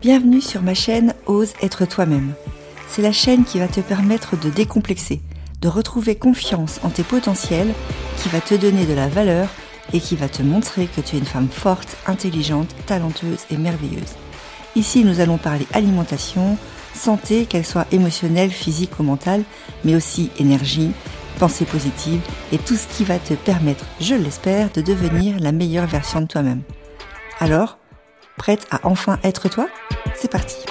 Bienvenue sur ma chaîne Ose être toi-même. C'est la chaîne qui va te permettre de décomplexer, de retrouver confiance en tes potentiels, qui va te donner de la valeur et qui va te montrer que tu es une femme forte, intelligente, talentueuse et merveilleuse. Ici, nous allons parler alimentation, santé, qu'elle soit émotionnelle, physique ou mentale, mais aussi énergie, pensée positive et tout ce qui va te permettre, je l'espère, de devenir la meilleure version de toi-même. Alors, prête à enfin être toi? C'est parti